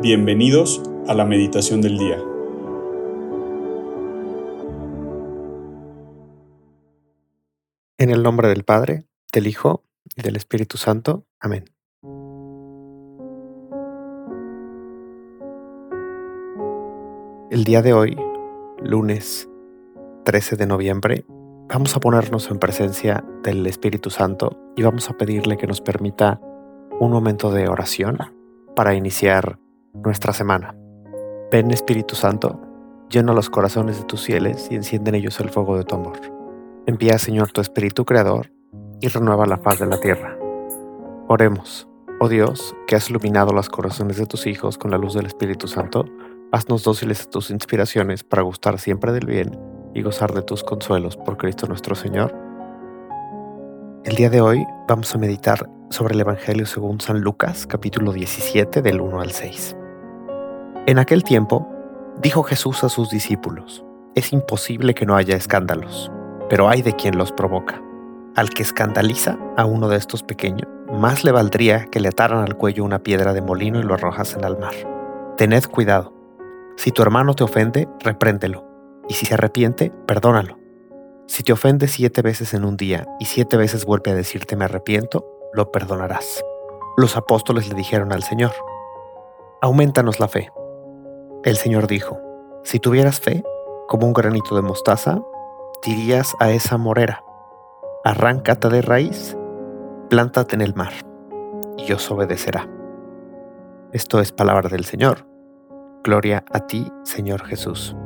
Bienvenidos a la meditación del día. En el nombre del Padre, del Hijo y del Espíritu Santo. Amén. El día de hoy, lunes 13 de noviembre, vamos a ponernos en presencia del Espíritu Santo y vamos a pedirle que nos permita un momento de oración para iniciar nuestra semana. Ven Espíritu Santo, llena los corazones de tus fieles y enciende en ellos el fuego de tu amor. Envía Señor tu Espíritu Creador y renueva la paz de la tierra. Oremos, oh Dios, que has iluminado los corazones de tus hijos con la luz del Espíritu Santo, haznos dóciles a tus inspiraciones para gustar siempre del bien y gozar de tus consuelos por Cristo nuestro Señor. El día de hoy vamos a meditar sobre el Evangelio según San Lucas, capítulo 17, del 1 al 6. En aquel tiempo, dijo Jesús a sus discípulos, es imposible que no haya escándalos, pero hay de quien los provoca. Al que escandaliza a uno de estos pequeños, más le valdría que le ataran al cuello una piedra de molino y lo arrojasen al mar. Tened cuidado. Si tu hermano te ofende, repréndelo, y si se arrepiente, perdónalo. Si te ofende siete veces en un día y siete veces vuelve a decirte me arrepiento, lo perdonarás. Los apóstoles le dijeron al Señor, aumentanos la fe. El Señor dijo, si tuvieras fe, como un granito de mostaza, dirías a esa morera, arráncate de raíz, plántate en el mar, y os obedecerá. Esto es palabra del Señor. Gloria a ti, Señor Jesús.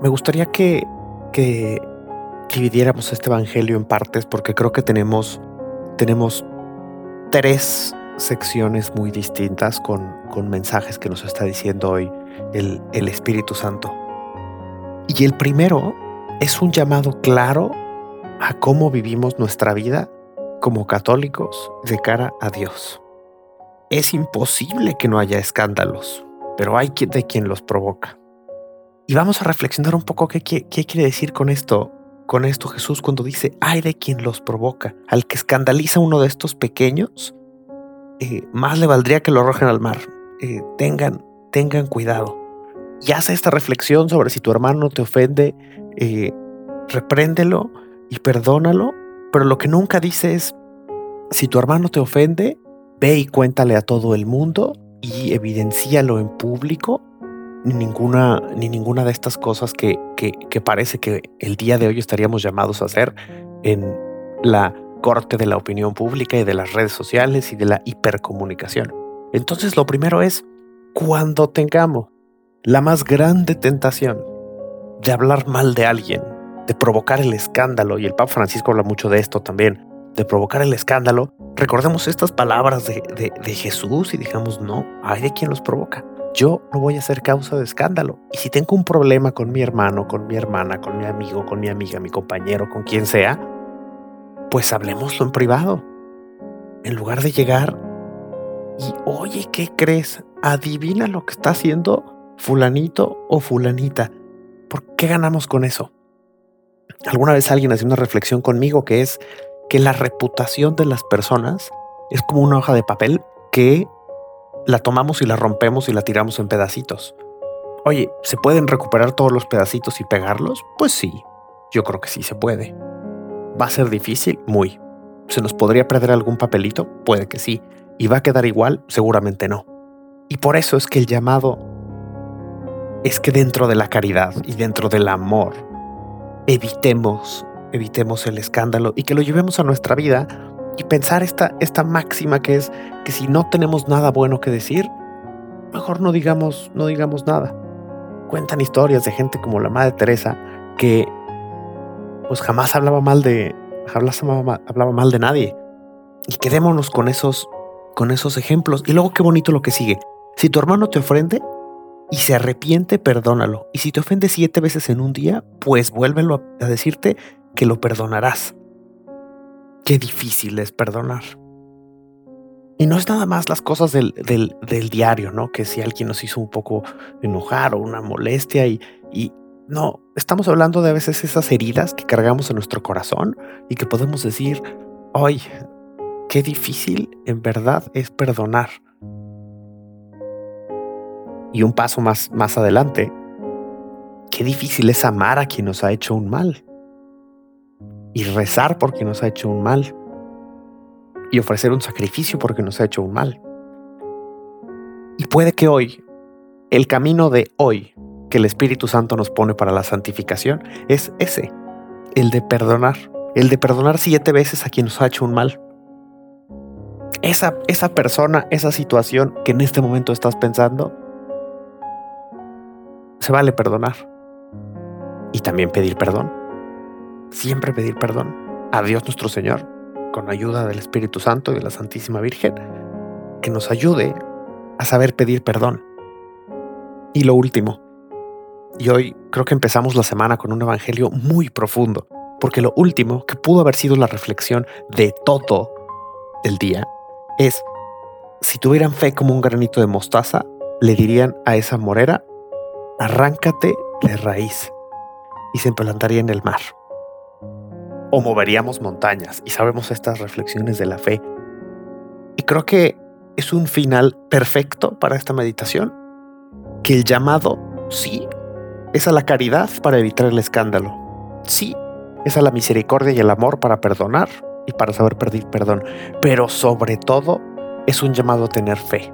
Me gustaría que, que dividiéramos este evangelio en partes porque creo que tenemos, tenemos tres secciones muy distintas con, con mensajes que nos está diciendo hoy el, el Espíritu Santo. Y el primero es un llamado claro a cómo vivimos nuestra vida como católicos de cara a Dios. Es imposible que no haya escándalos, pero hay de quien los provoca. Y vamos a reflexionar un poco qué, qué, qué quiere decir con esto con esto Jesús cuando dice, ay de quien los provoca, al que escandaliza uno de estos pequeños, eh, más le valdría que lo arrojen al mar. Eh, tengan, tengan cuidado. Y hace esta reflexión sobre si tu hermano te ofende, eh, repréndelo y perdónalo, pero lo que nunca dice es, si tu hermano te ofende, ve y cuéntale a todo el mundo y evidencialo en público ni ninguna, ni ninguna de estas cosas que, que, parece que el día de hoy estaríamos llamados a hacer en la corte de la opinión pública y de las redes sociales y de la hipercomunicación. Entonces lo primero es, cuando tengamos la más grande tentación de hablar mal de alguien, de provocar el escándalo, y el Papa Francisco habla mucho de esto también, de provocar el escándalo, recordemos estas palabras de, Jesús y digamos, no, hay de quien los provoca yo no voy a ser causa de escándalo. Y si tengo un problema con mi hermano, con mi hermana, con mi amigo, con mi amiga, mi compañero, con quien sea, pues hablemoslo en privado. En lugar de llegar y, oye, ¿qué crees? Adivina lo que está haciendo fulanito o fulanita. ¿Por qué ganamos con eso? Alguna vez alguien hacía una reflexión conmigo que es que la reputación de las personas es como una hoja de papel que la tomamos y la rompemos y la tiramos en pedacitos. Oye, ¿se pueden recuperar todos los pedacitos y pegarlos? Pues sí, yo creo que sí se puede. ¿Va a ser difícil? Muy. ¿Se nos podría perder algún papelito? Puede que sí. ¿Y va a quedar igual? Seguramente no. Y por eso es que el llamado es que dentro de la caridad y dentro del amor evitemos, evitemos el escándalo y que lo llevemos a nuestra vida y pensar esta, esta máxima que es que si no tenemos nada bueno que decir, mejor no digamos, no digamos nada. Cuentan historias de gente como la Madre Teresa que pues jamás hablaba mal de hablaba, hablaba mal de nadie. Y quedémonos con esos con esos ejemplos. Y luego qué bonito lo que sigue. Si tu hermano te ofende y se arrepiente, perdónalo. Y si te ofende siete veces en un día, pues vuélvelo a decirte que lo perdonarás qué difícil es perdonar. Y no es nada más las cosas del, del, diario, ¿no? Que si alguien nos hizo un poco enojar o una molestia y, y no, estamos hablando de a veces esas heridas que cargamos en nuestro corazón y que podemos decir, ay, qué difícil en verdad es perdonar. Y un paso más, más adelante, qué difícil es amar a quien nos ha hecho un mal. Y rezar porque nos ha hecho un mal. Y ofrecer un sacrificio porque nos ha hecho un mal. Y puede que hoy, el camino de hoy que el Espíritu Santo nos pone para la santificación es ese, el de perdonar, el de perdonar siete veces a quien nos ha hecho un mal. Esa, esa persona, esa situación que en este momento estás pensando, se vale perdonar. Y también pedir perdón. Siempre pedir perdón a Dios nuestro Señor, con ayuda del Espíritu Santo y de la Santísima Virgen, que nos ayude a saber pedir perdón. Y lo último, y hoy creo que empezamos la semana con un evangelio muy profundo, porque lo último que pudo haber sido la reflexión de todo el día es, si tuvieran fe como un granito de mostaza, le dirían a esa morera, arráncate de raíz y se implantaría en el mar. O moveríamos montañas y sabemos estas reflexiones de la fe. Y creo que es un final perfecto para esta meditación, que el llamado, sí, es a la caridad para evitar el escándalo. Sí, es a la misericordia y el amor para perdonar y para saber pedir perdón. Pero sobre todo es un llamado a tener fe.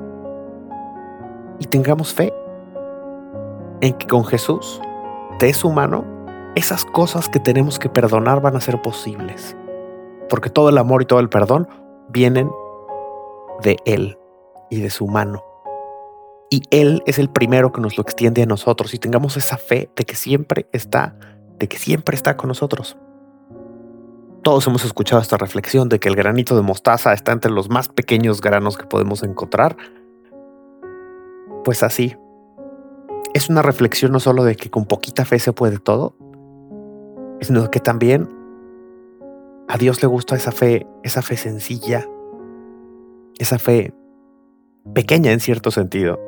Y tengamos fe en que con Jesús, de su mano, esas cosas que tenemos que perdonar van a ser posibles. Porque todo el amor y todo el perdón vienen de Él y de su mano. Y Él es el primero que nos lo extiende a nosotros y tengamos esa fe de que siempre está, de que siempre está con nosotros. Todos hemos escuchado esta reflexión de que el granito de mostaza está entre los más pequeños granos que podemos encontrar. Pues así. Es una reflexión no solo de que con poquita fe se puede todo, sino que también a Dios le gusta esa fe, esa fe sencilla, esa fe pequeña en cierto sentido,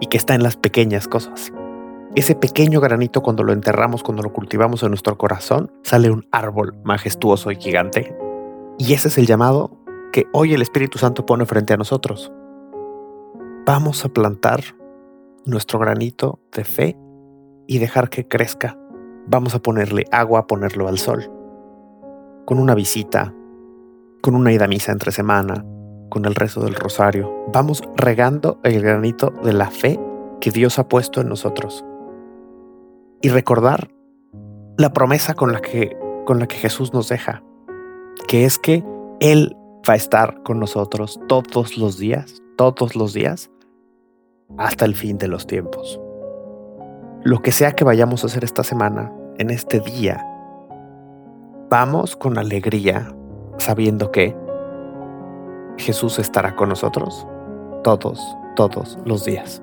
y que está en las pequeñas cosas. Ese pequeño granito cuando lo enterramos, cuando lo cultivamos en nuestro corazón, sale un árbol majestuoso y gigante. Y ese es el llamado que hoy el Espíritu Santo pone frente a nosotros. Vamos a plantar nuestro granito de fe y dejar que crezca. Vamos a ponerle agua, a ponerlo al sol. Con una visita, con una ida misa entre semana, con el rezo del rosario. Vamos regando el granito de la fe que Dios ha puesto en nosotros. Y recordar la promesa con la que, con la que Jesús nos deja, que es que Él va a estar con nosotros todos los días, todos los días, hasta el fin de los tiempos. Lo que sea que vayamos a hacer esta semana, en este día, vamos con alegría, sabiendo que Jesús estará con nosotros todos, todos los días.